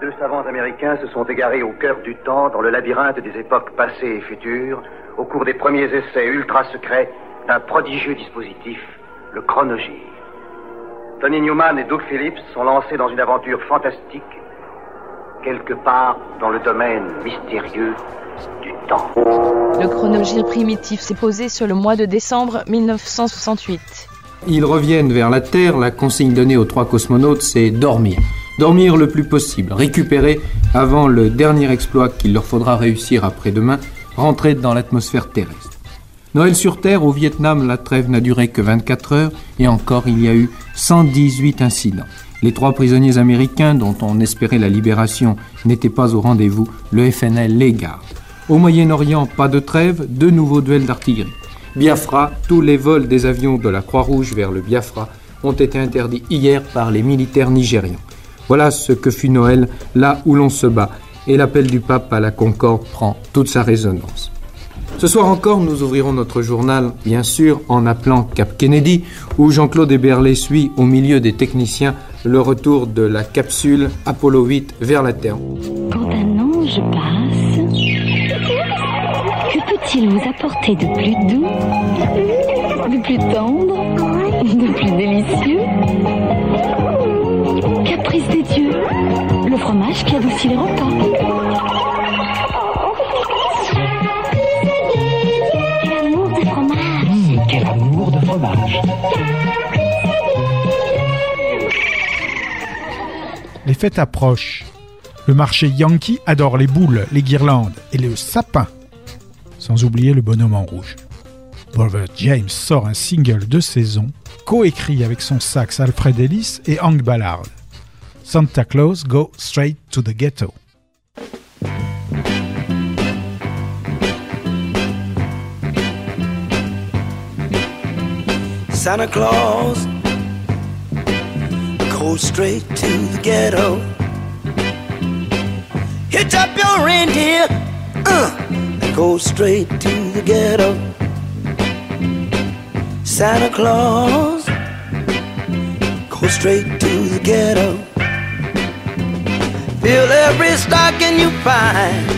Deux savants américains se sont égarés au cœur du temps, dans le labyrinthe des époques passées et futures, au cours des premiers essais ultra secrets d'un prodigieux dispositif, le chronogire. Tony Newman et Doug Phillips sont lancés dans une aventure fantastique, quelque part dans le domaine mystérieux du temps. Le chronogire primitif s'est posé sur le mois de décembre 1968. Ils reviennent vers la Terre, la consigne donnée aux trois cosmonautes, c'est dormir. Dormir le plus possible, récupérer avant le dernier exploit qu'il leur faudra réussir après-demain, rentrer dans l'atmosphère terrestre. Noël sur Terre, au Vietnam, la trêve n'a duré que 24 heures et encore il y a eu 118 incidents. Les trois prisonniers américains dont on espérait la libération n'étaient pas au rendez-vous, le FNL les garde. Au Moyen-Orient, pas de trêve, deux nouveaux duels d'artillerie. Biafra, tous les vols des avions de la Croix-Rouge vers le Biafra ont été interdits hier par les militaires nigérians. Voilà ce que fut Noël, là où l'on se bat, et l'appel du pape à la concorde prend toute sa résonance. Ce soir encore, nous ouvrirons notre journal, bien sûr, en appelant Cap Kennedy, où Jean-Claude Héberlé suit, au milieu des techniciens, le retour de la capsule Apollo 8 vers la Terre. Quand un ange passe, que peut-il vous apporter de plus doux, de plus tendre, de plus délicieux? Caprice des dieux, le fromage qui adoucit les repas. Quel amour de fromage Mmh, quel amour de fromage Les fêtes approchent. Le marché Yankee adore les boules, les guirlandes et le sapin. Sans oublier le bonhomme en rouge. Brother James sort un single de saison, coécrit avec son sax Alfred Ellis et Hank Ballard. Santa Claus Go Straight to the Ghetto. Santa Claus go straight to the ghetto. Hitch up your reindeer uh, and go straight to the ghetto. Santa Claus go straight to the ghetto. Fill every stocking you find.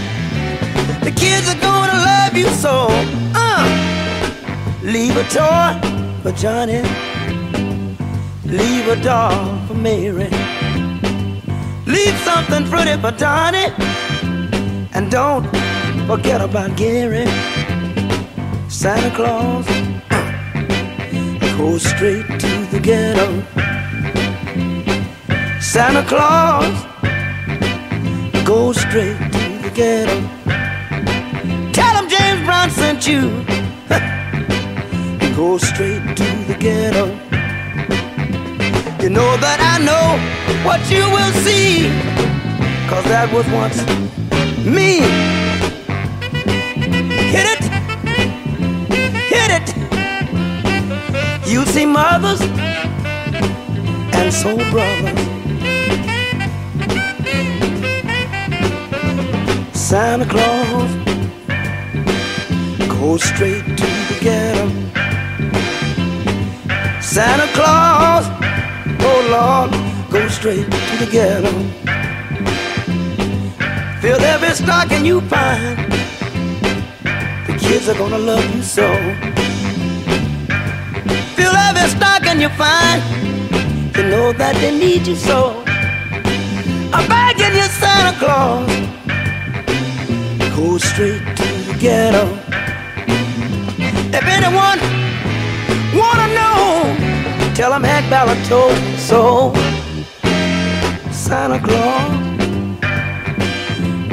The kids are gonna love you so. Uh, leave a toy for Johnny. Leave a doll for Mary. Leave something pretty for Donnie. And don't forget about Gary. Santa Claus go straight to the ghetto. Santa Claus go straight to the ghetto. Tell him James Brown sent you. go straight to the ghetto. You know that I know what you will see. Cause that was once me. Hit it, hit it. You see mothers and soul brothers. Santa Claus go straight to the ghetto. Santa Claus, oh Lord, go straight to the ghetto. Fill every stocking you find. The kids are gonna love you so. Fill every stocking you find. You know that they need you so. I'm begging you, Santa Claus, go straight to the ghetto. If anyone wanna know, tell them Hank Ballard told so. Santa Claus,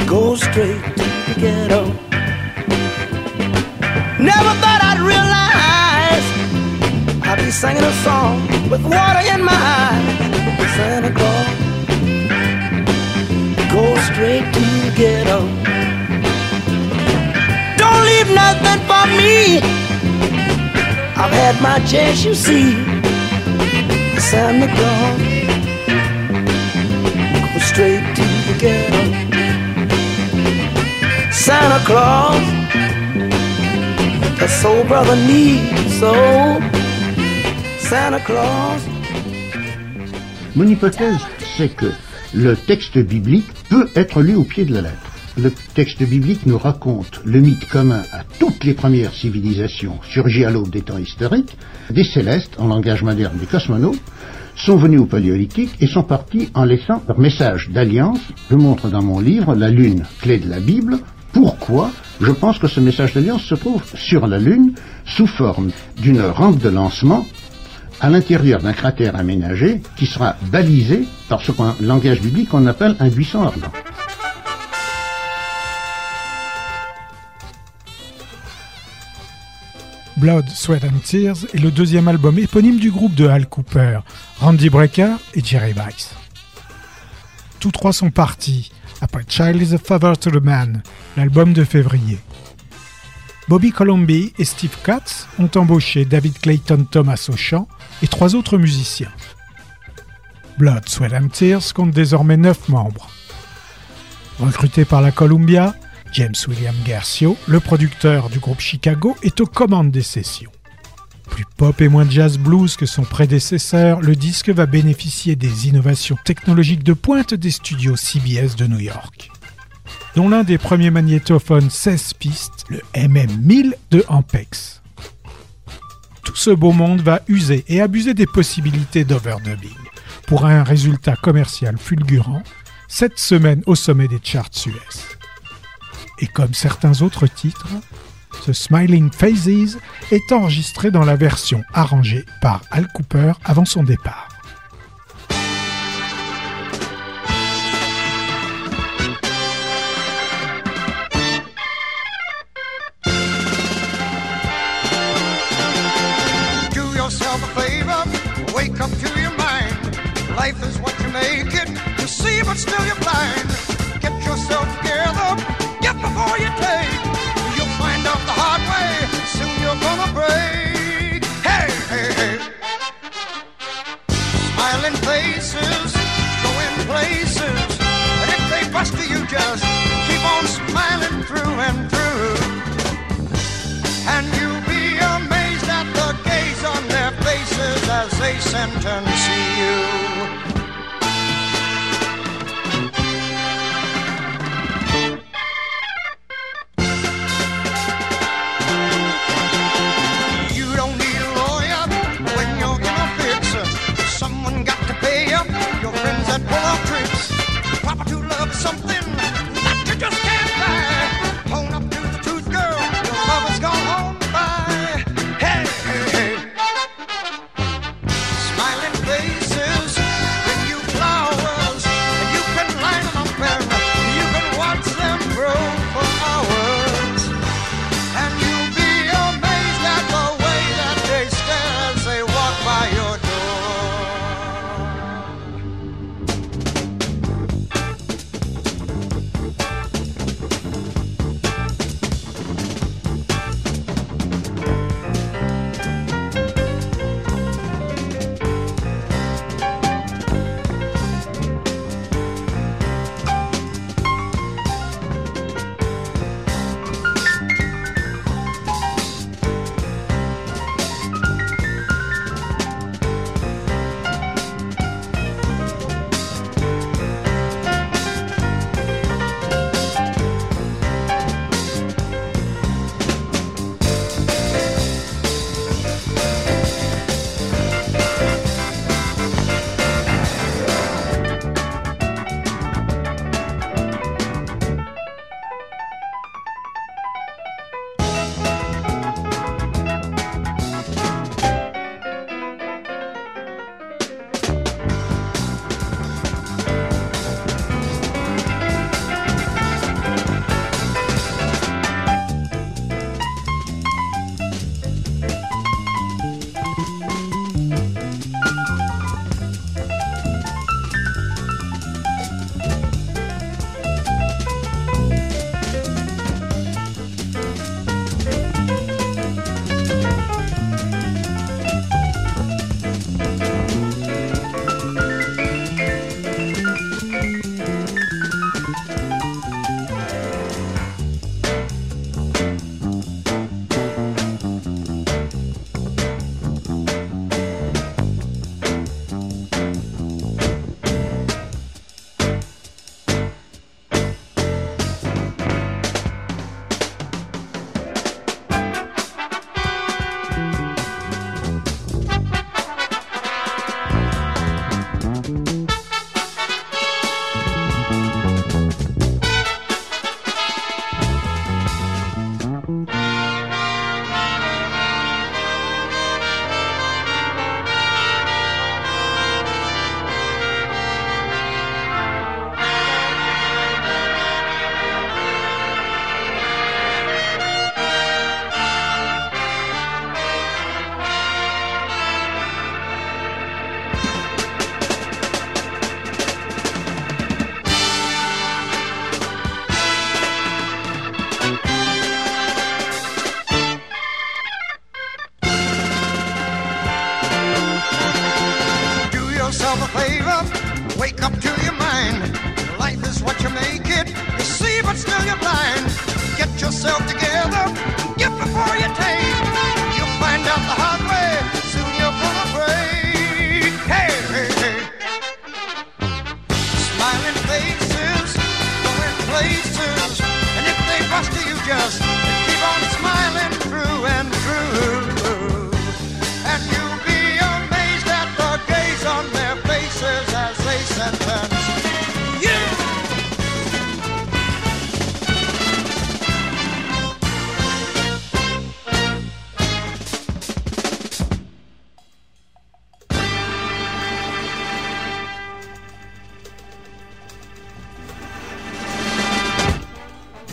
go straight to the ghetto. Never thought I'd realize I'd be singing a song with water in my eyes. Santa Claus, go straight to the ghetto. I've had my chance, you see. Santa Claus, soul brother needs so. Santa Claus. Mon hypothèse, c'est que le texte biblique peut être lu au pied de la lettre. Le texte biblique nous raconte le mythe commun à toutes les premières civilisations surgies à l'aube des temps historiques, des célestes, en langage moderne des cosmonautes, sont venus au paléolithique et sont partis en laissant leur message d'alliance. Je montre dans mon livre La Lune, clé de la Bible. Pourquoi Je pense que ce message d'alliance se trouve sur la Lune sous forme d'une rampe de lancement à l'intérieur d'un cratère aménagé qui sera balisé par ce qu'en langage biblique on appelle un buisson ardent. Blood, Sweat and Tears est le deuxième album éponyme du groupe de Hal Cooper, Randy Brecker et Jerry Weiss. Tous trois sont partis après Child is a Father to the Man, l'album de février. Bobby Colomby et Steve Katz ont embauché David Clayton Thomas au chant et trois autres musiciens. Blood, Sweat and Tears compte désormais neuf membres. Recruté par la Columbia, James William Garcio, le producteur du groupe Chicago, est aux commandes des sessions. Plus pop et moins jazz blues que son prédécesseur, le disque va bénéficier des innovations technologiques de pointe des studios CBS de New York, dont l'un des premiers magnétophones 16 pistes, le MM1000 de Ampex. Tout ce beau monde va user et abuser des possibilités d'overdubbing pour un résultat commercial fulgurant, cette semaine au sommet des charts US. Et comme certains autres titres, ce Smiling Phases est enregistré dans la version arrangée par Al Cooper avant son départ. Do yourself a favor, wake up to your mind. Life is what you make it. You see, but still you're blind. Get yourself together, get before you take. You'll find out the hard way. Soon you're gonna break. Hey, hey, hey. Smiling faces, going places. And if they bust you, just keep on smiling through and through. And you'll be amazed at the gaze on their faces as they sentence you. You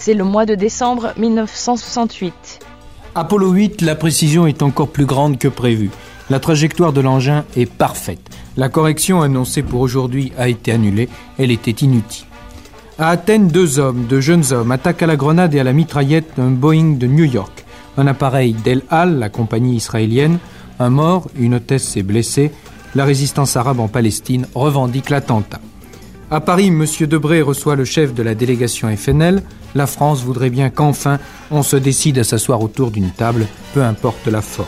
C'est le mois de décembre 1968. Apollo 8, la précision est encore plus grande que prévu. La trajectoire de l'engin est parfaite. La correction annoncée pour aujourd'hui a été annulée, elle était inutile. À Athènes, deux hommes, deux jeunes hommes, attaquent à la grenade et à la mitraillette un Boeing de New York. Un appareil d'El Al, la compagnie israélienne, un mort, une hôtesse est blessée. La résistance arabe en Palestine revendique l'attentat. À Paris, M. Debré reçoit le chef de la délégation FNL. La France voudrait bien qu'enfin on se décide à s'asseoir autour d'une table, peu importe la forme.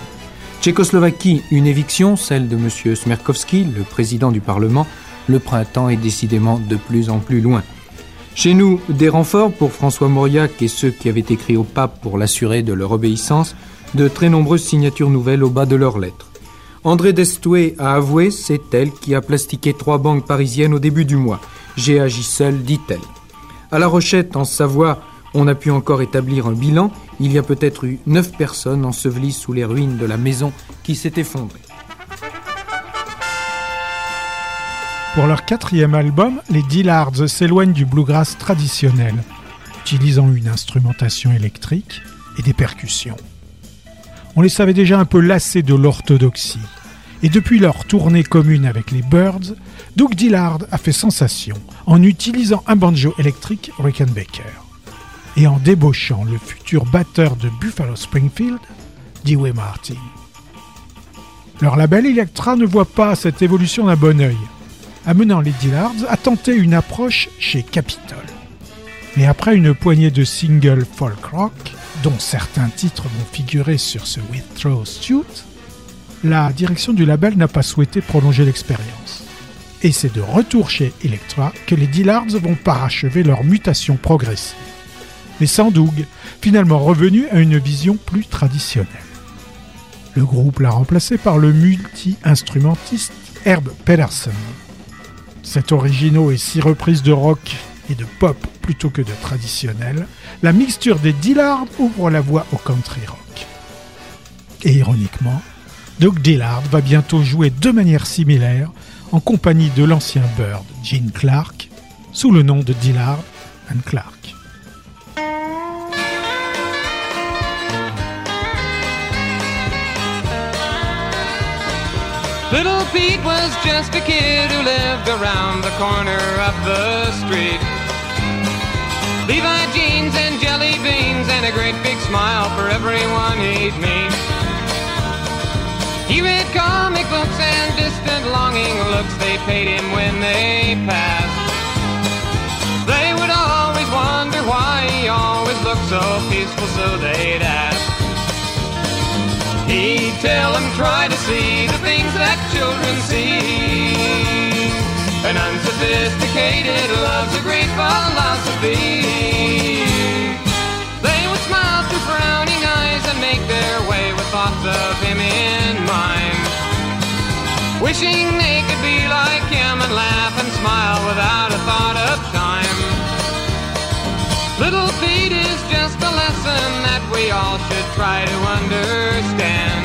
Tchécoslovaquie, une éviction, celle de M. Smerkovski, le président du Parlement. Le printemps est décidément de plus en plus loin. Chez nous, des renforts pour François Mauriac et ceux qui avaient écrit au pape pour l'assurer de leur obéissance, de très nombreuses signatures nouvelles au bas de leurs lettres. André Destoué a avoué, c'est elle qui a plastiqué trois banques parisiennes au début du mois. J'ai agi seul, dit-elle. À La Rochette, en Savoie, on a pu encore établir un bilan. Il y a peut-être eu neuf personnes ensevelies sous les ruines de la maison qui s'est effondrée. Pour leur quatrième album, les Dillards s'éloignent du bluegrass traditionnel, utilisant une instrumentation électrique et des percussions. On les savait déjà un peu lassés de l'orthodoxie, et depuis leur tournée commune avec les Birds, Doug Dillard a fait sensation en utilisant un banjo électrique Rickenbacker et en débauchant le futur batteur de Buffalo Springfield, Dewey Martin. Leur label Electra ne voit pas cette évolution d'un bon œil, amenant les Dillards à tenter une approche chez Capitol. Mais après une poignée de singles folk rock, dont certains titres vont figurer sur ce Withrow Suit, la direction du label n'a pas souhaité prolonger l'expérience. Et c'est de retour chez Electra que les Dillards vont parachever leur mutation progressive. Mais sans Doug, finalement revenu à une vision plus traditionnelle. Le groupe l'a remplacé par le multi-instrumentiste Herb Pedersen. Cet originaux et six reprises de rock et de pop plutôt que de traditionnel, la mixture des Dillard ouvre la voie au country rock. Et ironiquement, Doug Dillard va bientôt jouer de manière similaire en compagnie de l'ancien Bird Gene Clark sous le nom de Dillard and Clark. Little Pete was just a kid who lived around the corner of the street. Levi jeans and jelly beans and a great big smile for everyone he'd meet. He read comic books and distant longing looks they paid him when they passed. They would always wonder why he always looked so peaceful, so they'd ask. He'd tell them try to see the things that children see. An unsophisticated love's a great philosophy. They would smile through frowning eyes and make their way with thoughts of him in mind. Wishing they could be like him and laugh and smile without a thought of time. Little Pete is just a lesson that we all should try to understand.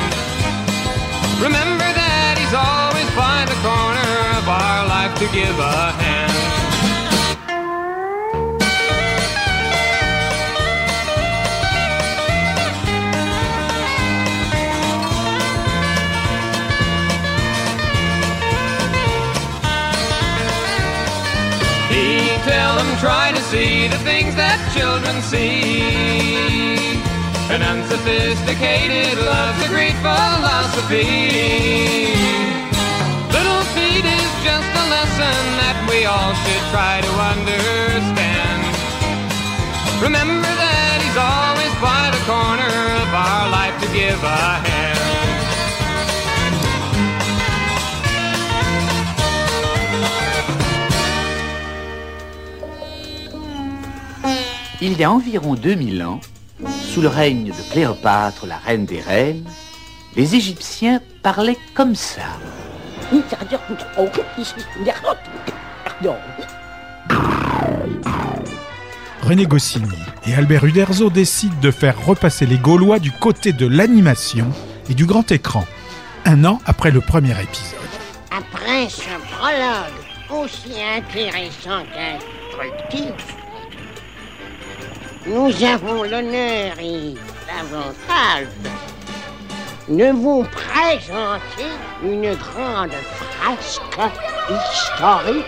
He's always by the corner of our life to give a hand. He tell them try to see the things that children see. An unsophisticated love's a great philosophy. Little Pete is just a lesson that we all should try to understand. Remember that he's always give a hand. Il y a environ 2000 ans, sous le règne de Cléopâtre, la reine des reines, les Égyptiens parlaient comme ça. René Goscinny et Albert Uderzo décident de faire repasser les Gaulois du côté de l'animation et du grand écran, un an après le premier épisode. Après ce prologue aussi intéressant qu'instructif, nous avons l'honneur et l'avantage de vous présenter une grande frasque historique.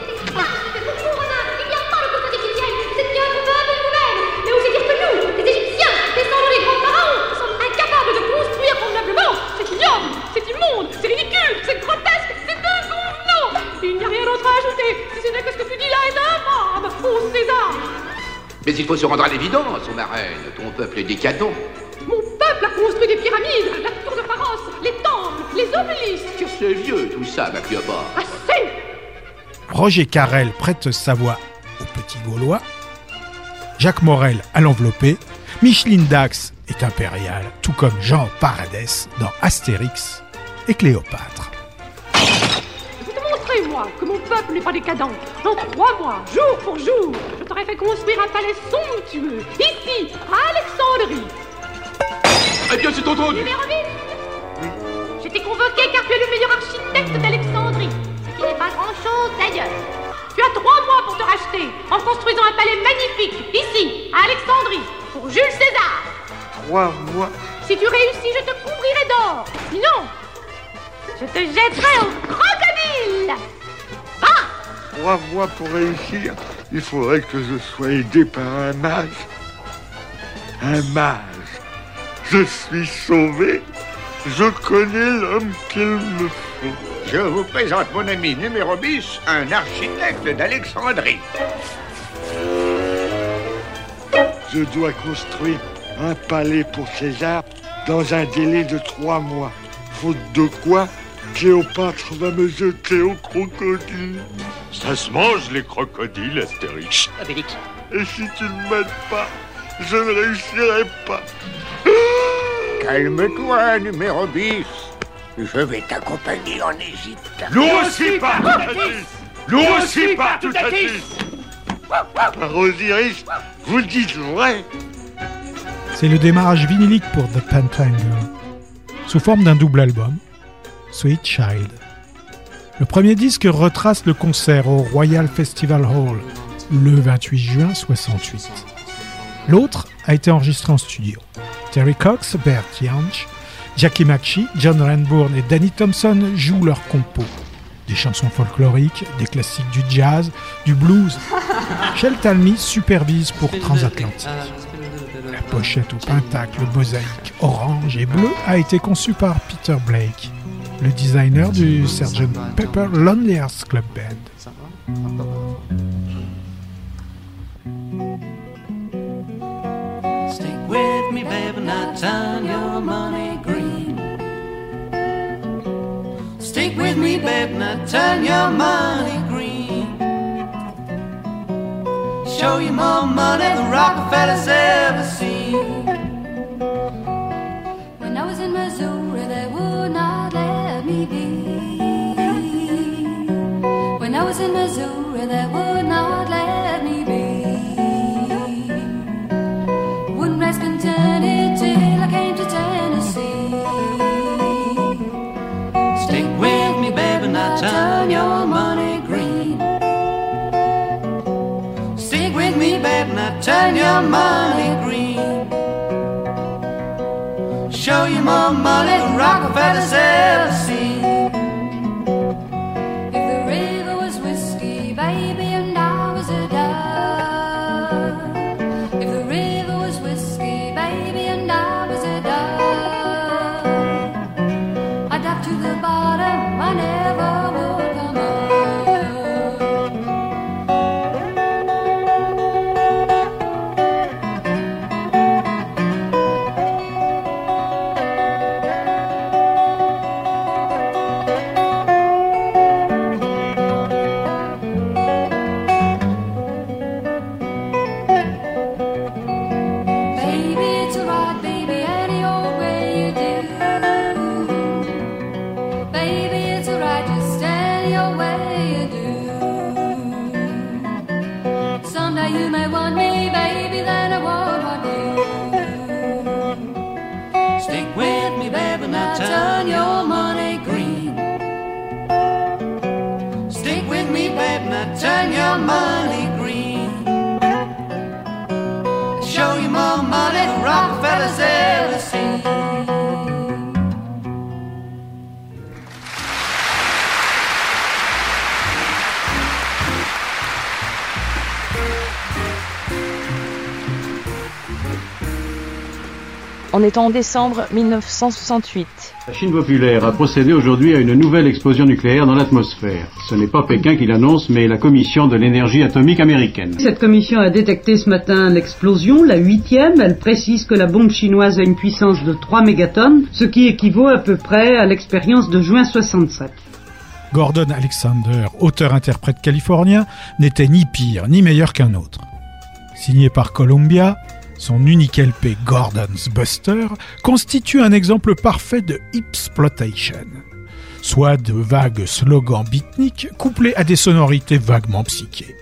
C'est bien coupable nous-mêmes Mais osez dire que nous, les Égyptiens, descendants des grands pharaons, sommes incapables de construire convenablement. C'est ignoble, c'est immonde, c'est ridicule, c'est grotesque, c'est inconvenant Il n'y a rien d'autre à ajouter, si ce n'est que ce que tu dis là est infâme Ô César Mais il faut se rendre à l'évidence, ma reine. Ton peuple est décadent. Mon peuple a construit des pyramides, la tour de Pharos, les temples, les obelisques C'est vieux tout ça, ma Cléopâtre. Assez Roger Carrel prête sa voix au petit Gaulois, Jacques Morel à l'enveloppé, Micheline Dax est impériale, tout comme Jean Paradès dans Astérix et Cléopâtre. Peuple n'est pas décadent. En trois mois, jour pour jour, je t'aurais fait construire un palais somptueux, ici, à Alexandrie. Eh bien, c'est entendu. Numéro 8 Je t'ai convoqué car tu es le meilleur architecte d'Alexandrie, ce qui n'est pas grand-chose d'ailleurs. Tu as trois mois pour te racheter en construisant un palais magnifique, ici, à Alexandrie, pour Jules César. Trois mois. Si tu réussis, je te couvrirai d'or. Sinon, je te jetterai au crocodile. Trois mois pour réussir. Il faudrait que je sois aidé par un mage. Un mage. Je suis sauvé. Je connais l'homme qu'il me faut. Je vous présente mon ami numéro 10, un architecte d'Alexandrie. Je dois construire un palais pour César dans un délai de trois mois. Faute de quoi, Cléopâtre va me jeter au crocodile. Ça se mange les crocodiles, Astérix. Et si tu ne m'aides pas, je ne réussirai pas. Calme-toi, numéro 10. Je vais t'accompagner en Égypte. Nous aussi, par Toutatis Nous aussi, par Toutatis Par Osiris, vous dites vrai C'est le démarrage vinilique pour The Pentangle, sous forme d'un double album, Sweet Child. Le premier disque retrace le concert au Royal Festival Hall le 28 juin 68. L'autre a été enregistré en studio. Terry Cox, Bert Jansch, Jackie McShee, John Renbourn et Danny Thompson jouent leurs compos. Des chansons folkloriques, des classiques du jazz, du blues. Shel Talmy supervise pour Transatlantique. La pochette au pentacle mosaïque orange et bleu a été conçue par Peter Blake, le designer du Sgt Pepper Lonely Hearts Club Band. Stick with me, baby, now turn your money green. Stick with me, baby, now turn your money green. Show you more money than Rockefeller's ever seen. When I was in Missouri, they would not was in Missouri, they would not let me be. Wouldn't rest contented till I came to Tennessee. Stick with me, baby, now turn your money green. Stick with me, baby, now turn your money green. Show you more money than Rockefeller's ever est en décembre 1968. La Chine populaire a procédé aujourd'hui à une nouvelle explosion nucléaire dans l'atmosphère. Ce n'est pas Pékin qui l'annonce, mais la Commission de l'énergie atomique américaine. Cette commission a détecté ce matin l'explosion, la huitième. Elle précise que la bombe chinoise a une puissance de 3 mégatonnes, ce qui équivaut à peu près à l'expérience de juin 67. Gordon Alexander, auteur-interprète californien, n'était ni pire ni meilleur qu'un autre. Signé par Columbia, son unique LP Gordon's Buster constitue un exemple parfait de exploitation, soit de vagues slogans beatniks couplés à des sonorités vaguement psychées.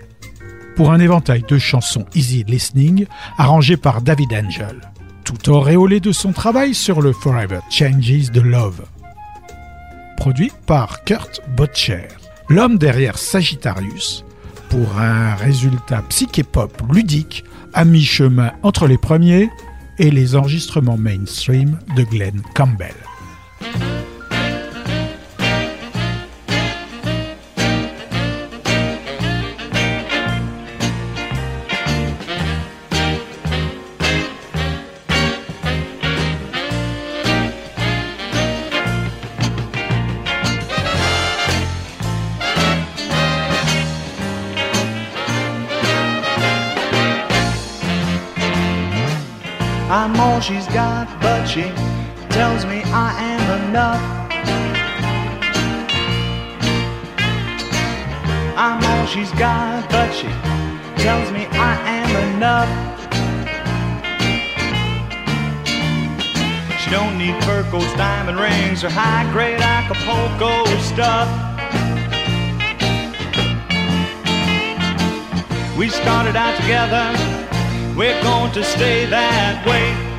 Pour un éventail de chansons easy listening arrangées par David Angel, tout auréolé de son travail sur le Forever Changes de Love. Produit par Kurt Butcher, l'homme derrière Sagittarius, pour un résultat psyché-pop ludique à mi-chemin entre les premiers et les enregistrements mainstream de Glenn Campbell. Got, but she tells me I am enough. I'm all she's got, but she tells me I am enough. She don't need fur diamond rings, or high-grade Acapulco stuff. We started out together we're going to stay that way.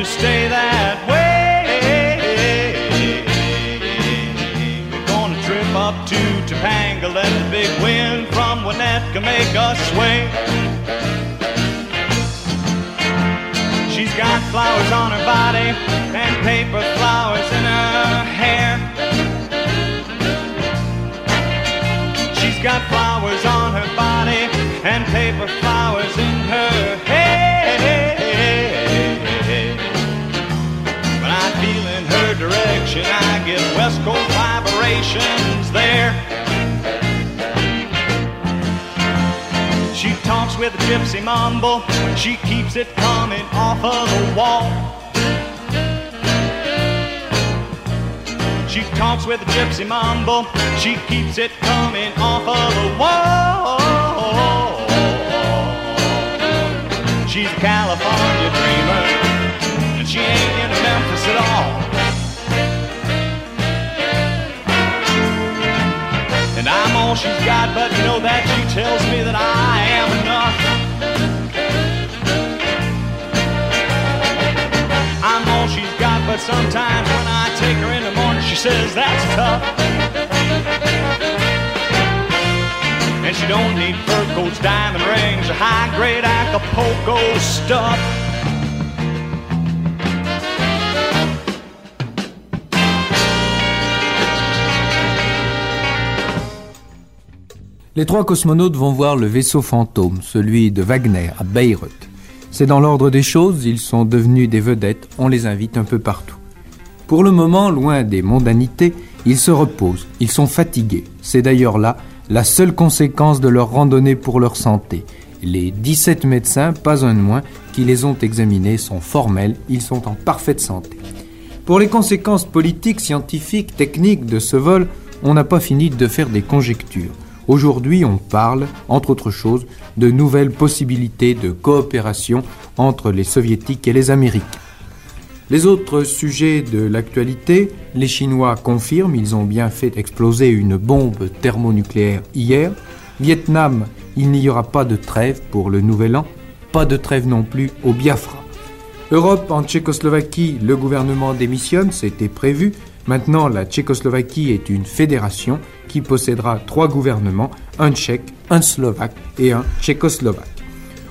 To stay that way. We're to trip up to Topanga, let the big wind from Winnetka make us sway. She's got flowers on her body and paper flowers in her hair. She's got flowers on her body and paper flowers direction, I get West Coast vibrations there. She talks with a gypsy mumble, she keeps it coming off of the wall. She talks with a gypsy mumble. She keeps it coming off of the wall. She's a California dreamer, and she ain't in Memphis at all. I'm all she's got, but you know that she tells me that I am enough. I'm all she's got, but sometimes when I take her in the morning, she says that's tough. And she don't need fur coats, diamond rings, or high-grade Acapulco stuff. Les trois cosmonautes vont voir le vaisseau fantôme, celui de Wagner, à Beyrouth. C'est dans l'ordre des choses, ils sont devenus des vedettes, on les invite un peu partout. Pour le moment, loin des mondanités, ils se reposent, ils sont fatigués. C'est d'ailleurs là la seule conséquence de leur randonnée pour leur santé. Les 17 médecins, pas un de moins, qui les ont examinés sont formels, ils sont en parfaite santé. Pour les conséquences politiques, scientifiques, techniques de ce vol, on n'a pas fini de faire des conjectures. Aujourd'hui, on parle, entre autres choses, de nouvelles possibilités de coopération entre les soviétiques et les américains. Les autres sujets de l'actualité, les Chinois confirment, ils ont bien fait exploser une bombe thermonucléaire hier. Vietnam, il n'y aura pas de trêve pour le nouvel an, pas de trêve non plus au Biafra. Europe en Tchécoslovaquie, le gouvernement démissionne, c'était prévu. Maintenant, la Tchécoslovaquie est une fédération qui possédera trois gouvernements, un tchèque, un slovaque et un tchécoslovaque.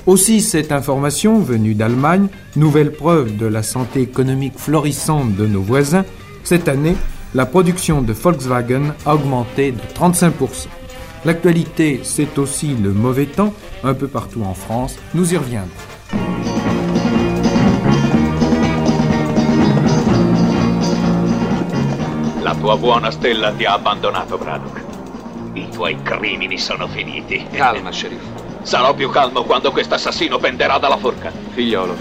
Aussi, cette information venue d'Allemagne, nouvelle preuve de la santé économique florissante de nos voisins, cette année, la production de Volkswagen a augmenté de 35%. L'actualité, c'est aussi le mauvais temps, un peu partout en France, nous y reviendrons. Tua buona stella ti ha abbandonato, Braddock. I tuoi crimini sono finiti. Calma, sceriffo. Sarò più calmo quando questo assassino penderà dalla forca. Figliolo,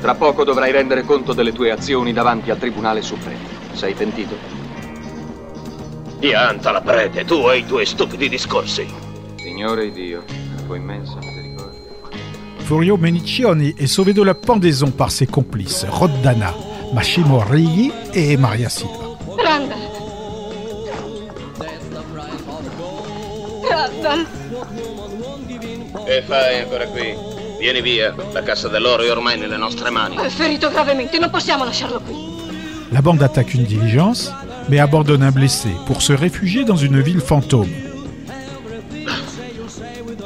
tra poco dovrai rendere conto delle tue azioni davanti al Tribunale Supremo. Sei pentito? Pianta la prete, tu e i tuoi stupidi discorsi. Signore Dio, la tua immensa misericordia. Furio Menicioni est sauvé de la pendaison par ses complices Roddana, Massimo Righi et Maria Silva. Randall. Randall. Che fai ancora qui? Vieni via, la cassa dell'oro è ormai nelle nostre mani. È ferito gravemente, non possiamo lasciarlo qui. La bande attaque une diligence, mais abandonne un blessé pour se réfugier dans une ville fantôme.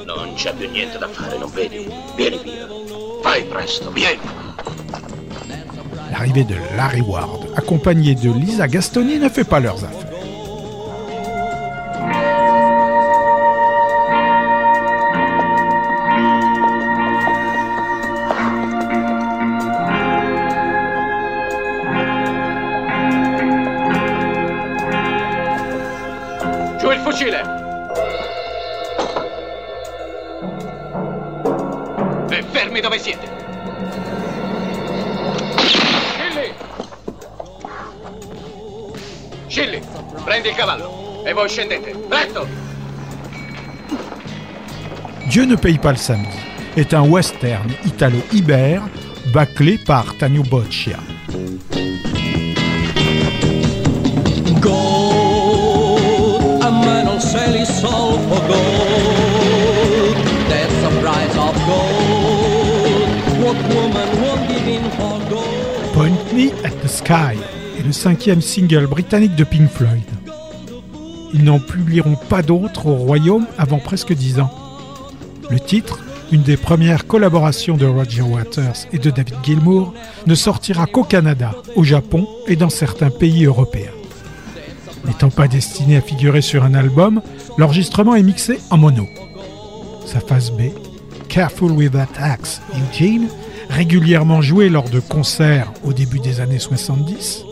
Non c'è più niente da fare, non vedi? Vieni via. Fai presto, vieni. L'arrivée de Larry Ward, accompagné de Lisa Gastoni, ne fait pas leurs affaires. Voi scendete. Presto! Dieu ne paye pas le samedi est un western italo-ibère bâclé par Tanio Boccia. Gold, a man will sell his soul for gold. That's the price of gold. What woman won't give in for gold? Point Me at the Sky est le cinquième single britannique de Pink Floyd. Ils n'en publieront pas d'autres au Royaume avant presque dix ans. Le titre, une des premières collaborations de Roger Waters et de David Gilmour, ne sortira qu'au Canada, au Japon et dans certains pays européens. N'étant pas destiné à figurer sur un album, l'enregistrement est mixé en mono. Sa phase B, Careful with That Axe, Eugene, régulièrement jouée lors de concerts au début des années 70,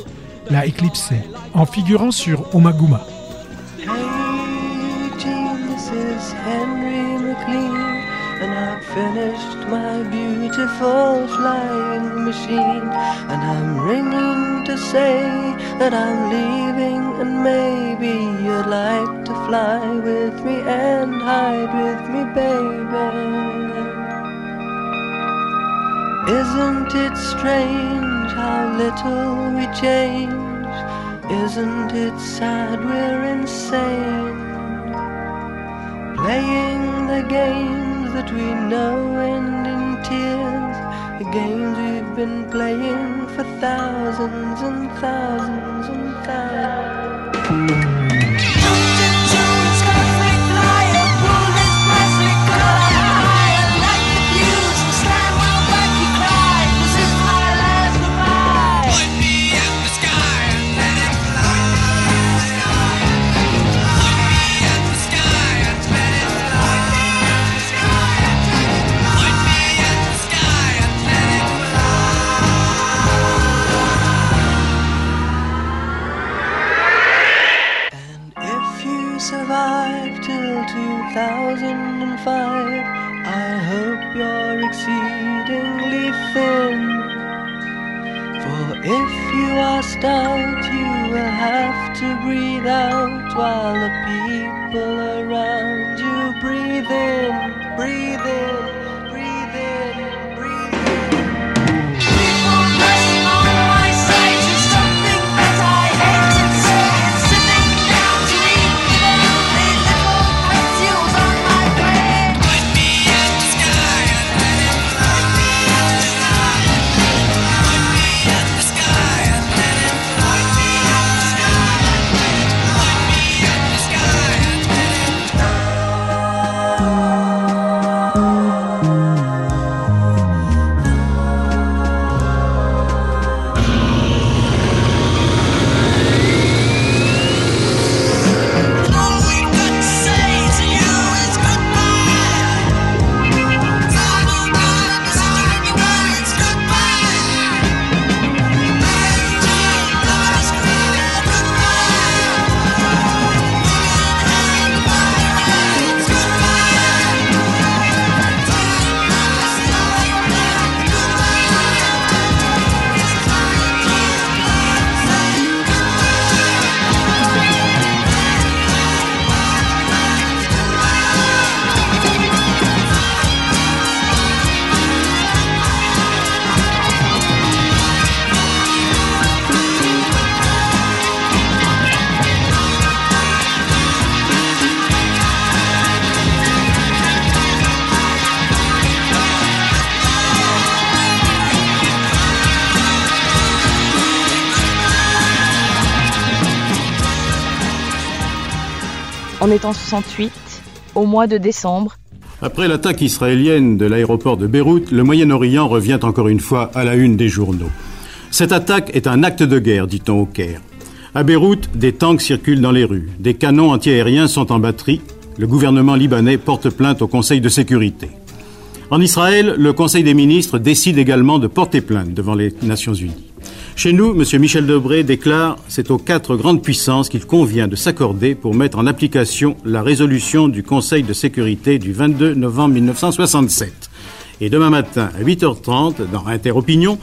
l'a éclipsé en figurant sur Omaguma. Henry McLean, and I've finished my beautiful flying machine. And I'm ringing to say that I'm leaving, and maybe you'd like to fly with me and hide with me, baby. Isn't it strange how little we change? Isn't it sad we're insane? Playing the games that we know end in tears, the games we've been playing for thousands and thousands and thousands. 2005, I hope you're exceedingly thin. For if you are stout, you will have to breathe out while the people around you breathe in, breathe On est en 68, au mois de décembre. Après l'attaque israélienne de l'aéroport de Beyrouth, le Moyen-Orient revient encore une fois à la une des journaux. Cette attaque est un acte de guerre, dit-on au Caire. À Beyrouth, des tanks circulent dans les rues, des canons antiaériens sont en batterie, le gouvernement libanais porte plainte au Conseil de sécurité. En Israël, le Conseil des ministres décide également de porter plainte devant les Nations unies. Chez nous, M. Michel Debré déclare c'est aux quatre grandes puissances qu'il convient de s'accorder pour mettre en application la résolution du Conseil de sécurité du 22 novembre 1967. Et demain matin, à 8h30, dans Interopinion,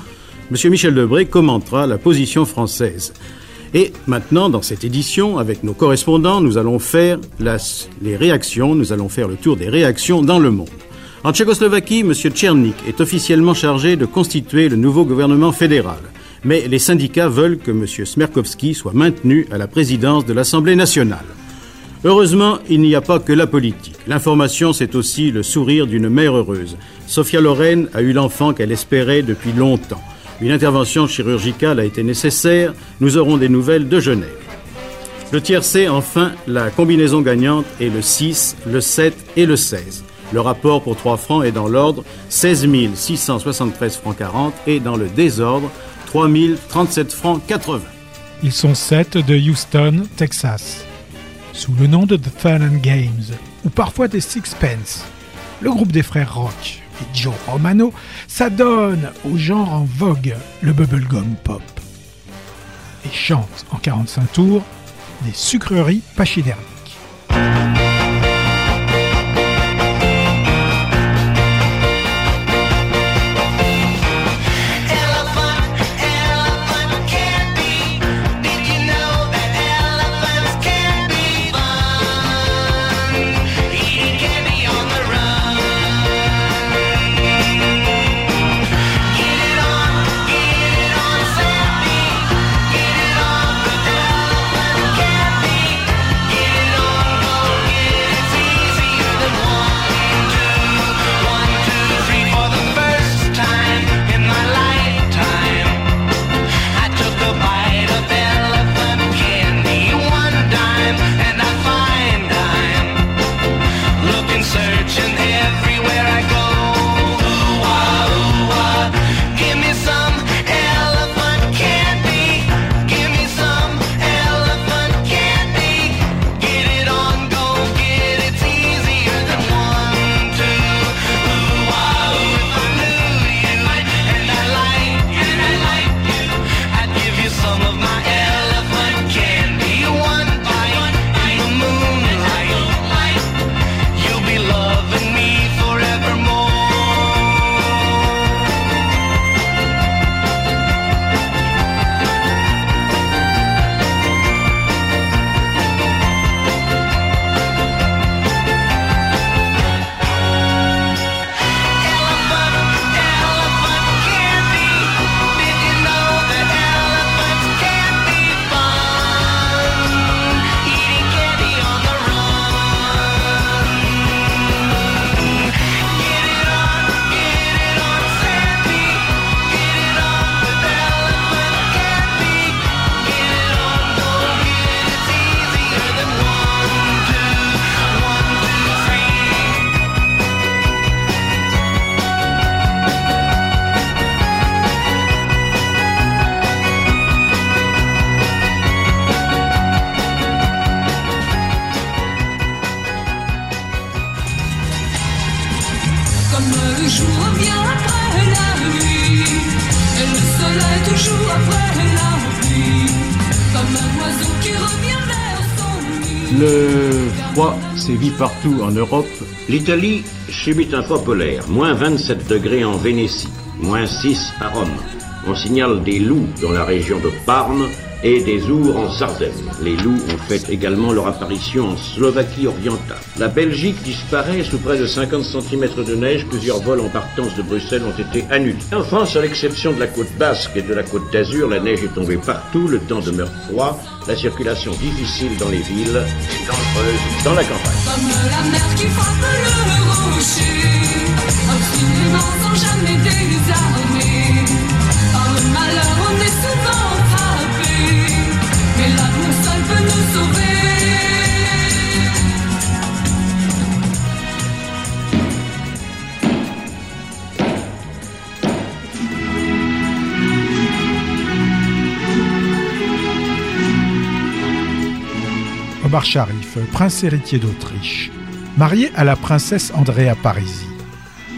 M. Michel Debré commentera la position française. Et maintenant, dans cette édition, avec nos correspondants, nous allons faire les réactions, nous allons faire le tour des réactions dans le monde. En Tchécoslovaquie, M. Tchernik est officiellement chargé de constituer le nouveau gouvernement fédéral. Mais les syndicats veulent que M. Smerkovski soit maintenu à la présidence de l'Assemblée nationale. Heureusement, il n'y a pas que la politique. L'information, c'est aussi le sourire d'une mère heureuse. Sophia Loren a eu l'enfant qu'elle espérait depuis longtemps. Une intervention chirurgicale a été nécessaire. Nous aurons des nouvelles de Genève. Le tiercé, enfin, la combinaison gagnante est le 6, le 7 et le 16. Le rapport pour 3 francs est dans l'ordre 16 673 francs 40 et dans le désordre 3 037 francs 80. Ils sont sept de Houston, Texas. Sous le nom de The Fun Games, ou parfois des Sixpence, le groupe des frères Rock et Joe Romano s'adonne au genre en vogue, le bubblegum pop, et chante en 45 tours des sucreries pachydermiques. L'Italie subit un froid polaire, moins 27 degrés en Vénétie, moins 6 à Rome. On signale des loups dans la région de Parme et des ours en Sardaigne. Les loups ont fait également leur apparition en Slovaquie orientale. La Belgique disparaît sous près de 50 cm de neige. Plusieurs vols en partance de Bruxelles ont été annulés. En France, à l'exception de la côte basque et de la côte d'Azur, la neige est tombée partout. Le temps demeure froid. La circulation difficile dans les villes et dangereuse dans la campagne. Omar Sharif, prince héritier d'Autriche, marié à la princesse Andrea Parisi,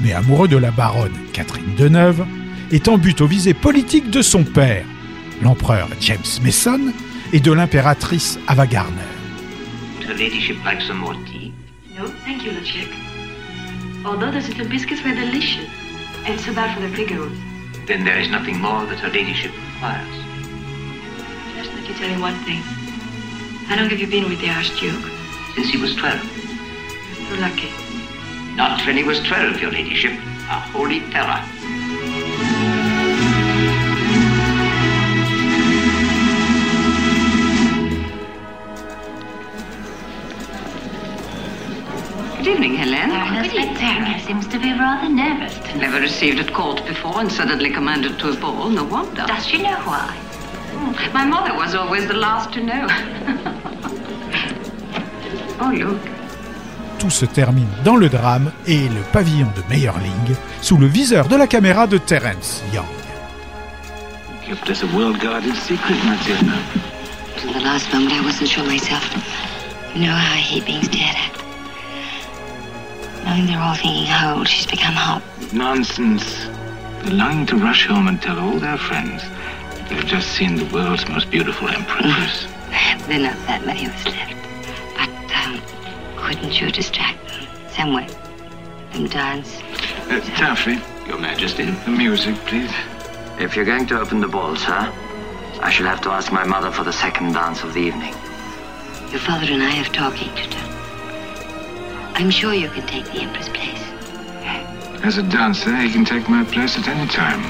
mais amoureux de la baronne Catherine Deneuve, est en but aux visées politiques de son père, l'empereur James Mason, et de l'impératrice Ava Gardner. Would her ladyship like some more tea? No, thank you, Lucic. Although those little biscuits were delicious. And so bad for the figures. Then there is nothing more that her ladyship requires. Just let you tell you one thing. How long have you been with the Archduke? Since he was twelve. You're lucky. Not when he was twelve, your ladyship. A holy terror. Good evening, Helene. Miss Turner seems to be rather nervous. Never received at court before and suddenly commanded to a ball. No wonder. Does she know why? My mother was always the last to know. oh, look. Tout se termine dans le drame et le pavillon de Meyerling sous le viseur de la caméra de Terence Young. Kept us a well-guarded secret, Matilda. To the last moment, I wasn't sure myself. You know how I hate being stared at. Knowing they're all thinking how old she's become hot. Nonsense. They're longing to rush home and tell all their friends they've just seen the world's most beautiful empress. There are not that many of us left. But um, couldn't you distract them some way? And dance? Uh, Taffy, Your Majesty. the music, please. If you're going to open the ball, sir, I shall have to ask my mother for the second dance of the evening. Your father and I have talking to do. I'm sure you can take the Empress' place. As a dancer, he can take my place at any time.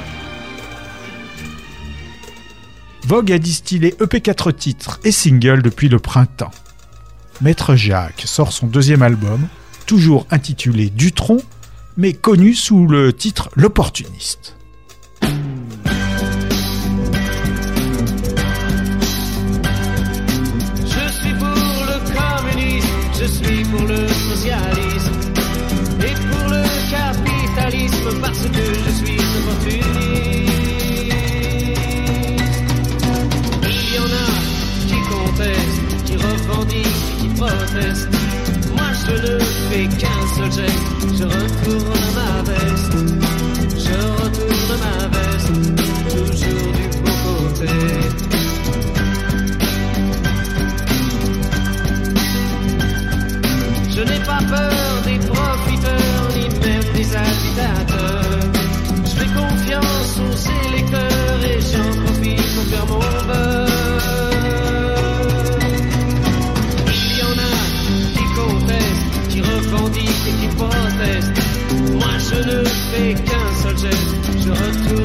Vogue a distillé EP4 titres et singles depuis le printemps. Maître Jacques sort son deuxième album, toujours intitulé Dutron, mais connu sous le titre L'opportuniste. Je suis pour le communisme, je suis pour le socialisme seul geste, je retourne je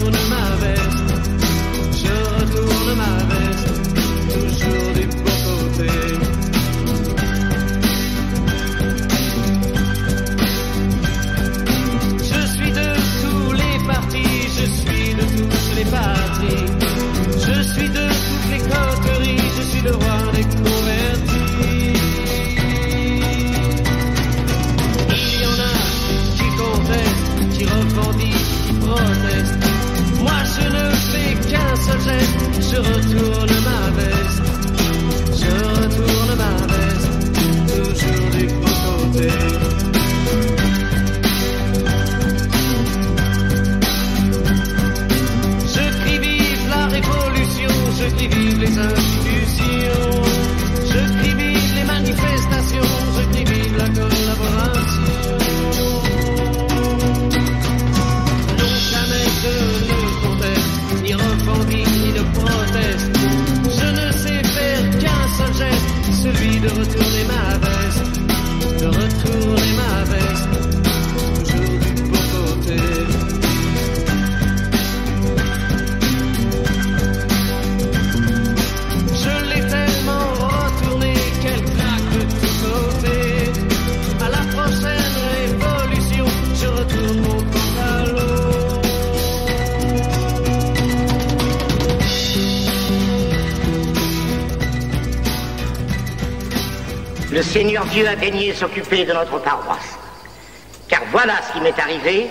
Le Seigneur Dieu a daigné s'occuper de notre paroisse. Car voilà ce qui m'est arrivé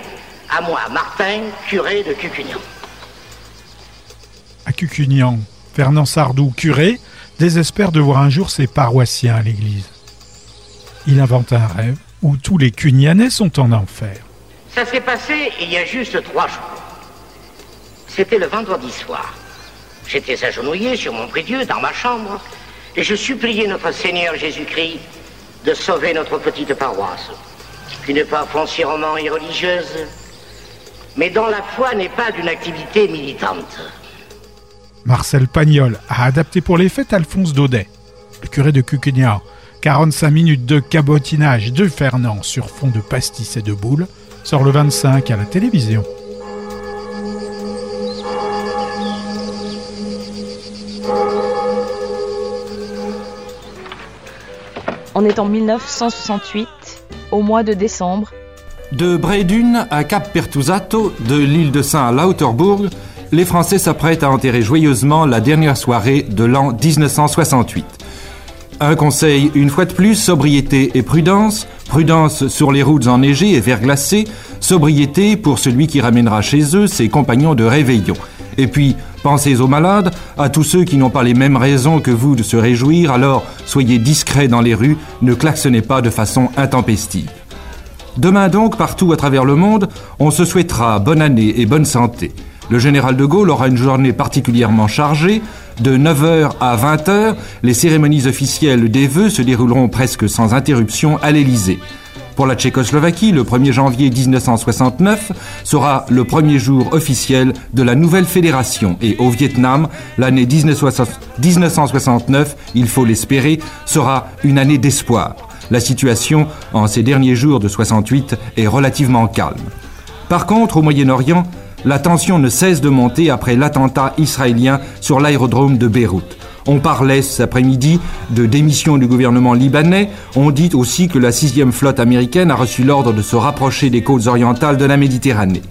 à moi, Martin, curé de Cucugnan. À Cucugnan, Fernand Sardou, curé, désespère de voir un jour ses paroissiens à l'église. Il invente un rêve où tous les Cunianais sont en enfer. Ça s'est passé il y a juste trois jours. C'était le vendredi soir. J'étais agenouillé sur mon prie-dieu dans ma chambre et je suppliais notre Seigneur Jésus-Christ de sauver notre petite paroisse, qui n'est pas foncièrement irreligieuse, mais dont la foi n'est pas d'une activité militante. Marcel Pagnol a adapté pour les fêtes Alphonse Daudet, le curé de Cucugnard. 45 minutes de cabotinage de Fernand sur fond de pastis et de boules sort le 25 à la télévision. On est en 1968, au mois de décembre. De Bredun à Cap Pertusato, de l'île de Saint à Lauterbourg, les Français s'apprêtent à enterrer joyeusement la dernière soirée de l'an 1968. Un conseil, une fois de plus, sobriété et prudence. Prudence sur les routes enneigées et verglacées. Sobriété pour celui qui ramènera chez eux ses compagnons de réveillon. Et puis, pensez aux malades, à tous ceux qui n'ont pas les mêmes raisons que vous de se réjouir, alors soyez discrets dans les rues, ne klaxonnez pas de façon intempestive. Demain donc, partout à travers le monde, on se souhaitera bonne année et bonne santé. Le général de Gaulle aura une journée particulièrement chargée. De 9h à 20h, les cérémonies officielles des vœux se dérouleront presque sans interruption à l'Élysée. Pour la Tchécoslovaquie, le 1er janvier 1969 sera le premier jour officiel de la nouvelle fédération et au Vietnam, l'année 1969, il faut l'espérer, sera une année d'espoir. La situation en ces derniers jours de 68 est relativement calme. Par contre, au Moyen-Orient, la tension ne cesse de monter après l'attentat israélien sur l'aérodrome de Beyrouth. On parlait cet après-midi de démission du gouvernement libanais. On dit aussi que la sixième flotte américaine a reçu l'ordre de se rapprocher des côtes orientales de la Méditerranée.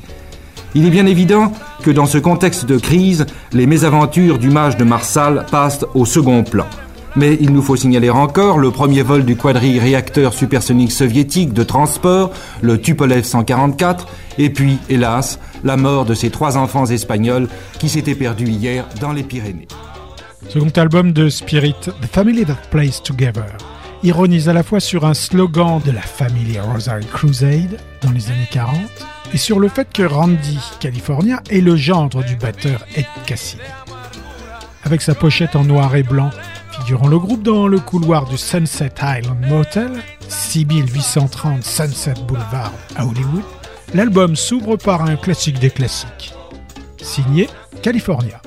Il est bien évident que dans ce contexte de crise, les mésaventures du mage de Marsal passent au second plan. Mais il nous faut signaler encore le premier vol du quadri-réacteur supersonique soviétique de transport, le Tupolev 144, et puis, hélas, la mort de ces trois enfants espagnols qui s'étaient perdus hier dans les Pyrénées. Second album de Spirit, The Family That Plays Together, ironise à la fois sur un slogan de la famille Rosary Crusade dans les années 40 et sur le fait que Randy California est le gendre du batteur Ed Cassidy. Avec sa pochette en noir et blanc, figurant le groupe dans le couloir du Sunset Island Motel, 6830 Sunset Boulevard à Hollywood, l'album s'ouvre par un classique des classiques, signé California.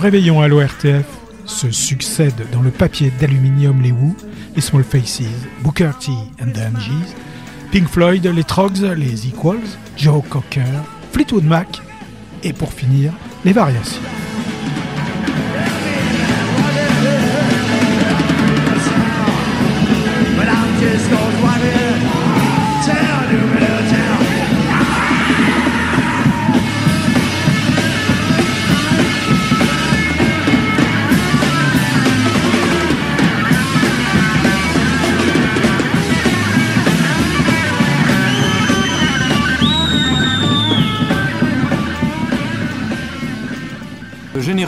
Réveillon à l'ORTF. Se succèdent dans le papier d'aluminium les Who, les Small Faces, Booker T and the Angies, Pink Floyd, les Trogs, les Equals, Joe Cocker, Fleetwood Mac et pour finir, les variations.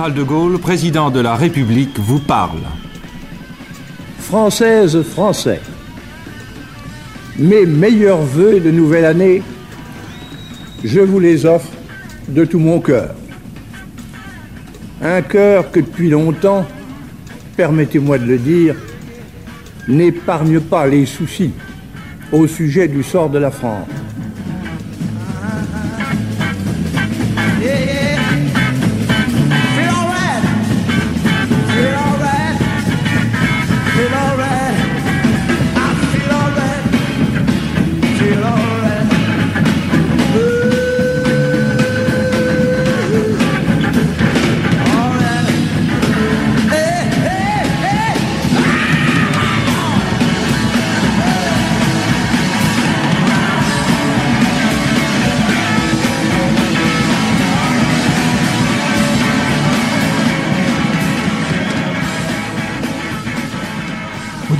Général de Gaulle, président de la République, vous parle. Françaises, Français, mes meilleurs voeux de nouvelle année, je vous les offre de tout mon cœur. Un cœur que depuis longtemps, permettez-moi de le dire, n'épargne pas les soucis au sujet du sort de la France.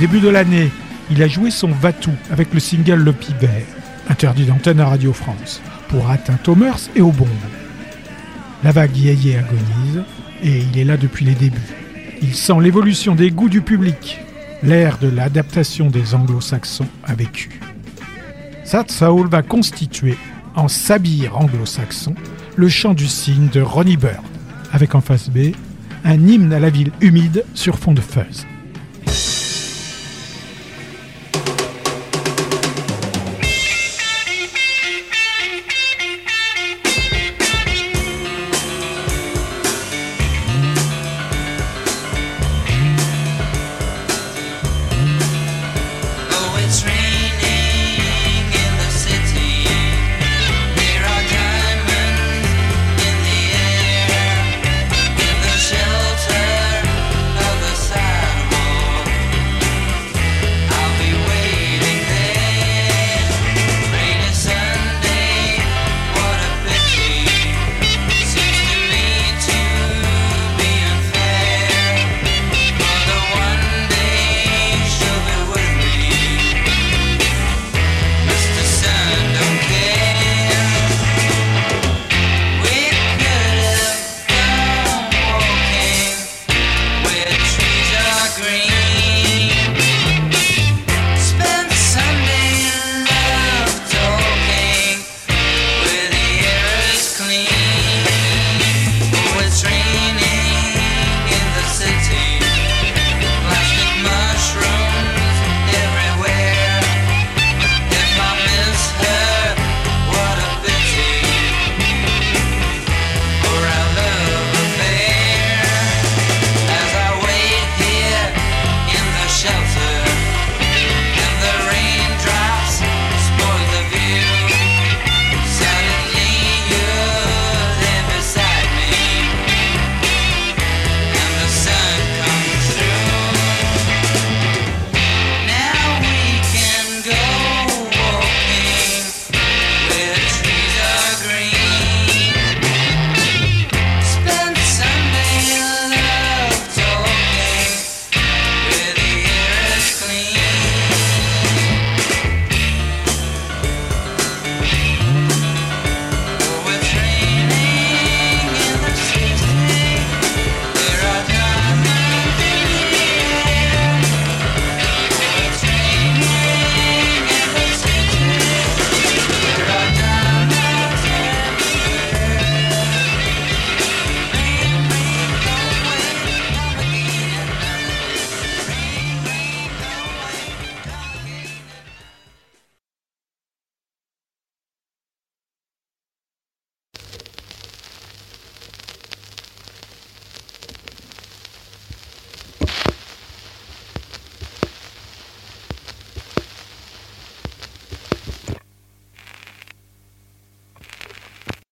Début de l'année, il a joué son Vatou avec le single Le Pibert, interdit d'antenne à Radio France, pour atteinte aux mœurs et aux bombes. La vague yéyé agonise, et il est là depuis les débuts. Il sent l'évolution des goûts du public. L'ère de l'adaptation des anglo-saxons a vécu. Sad Soul va constituer, en sabir anglo-saxon, le chant du cygne de Ronnie Bird, avec en face B un hymne à la ville humide sur fond de fuzz.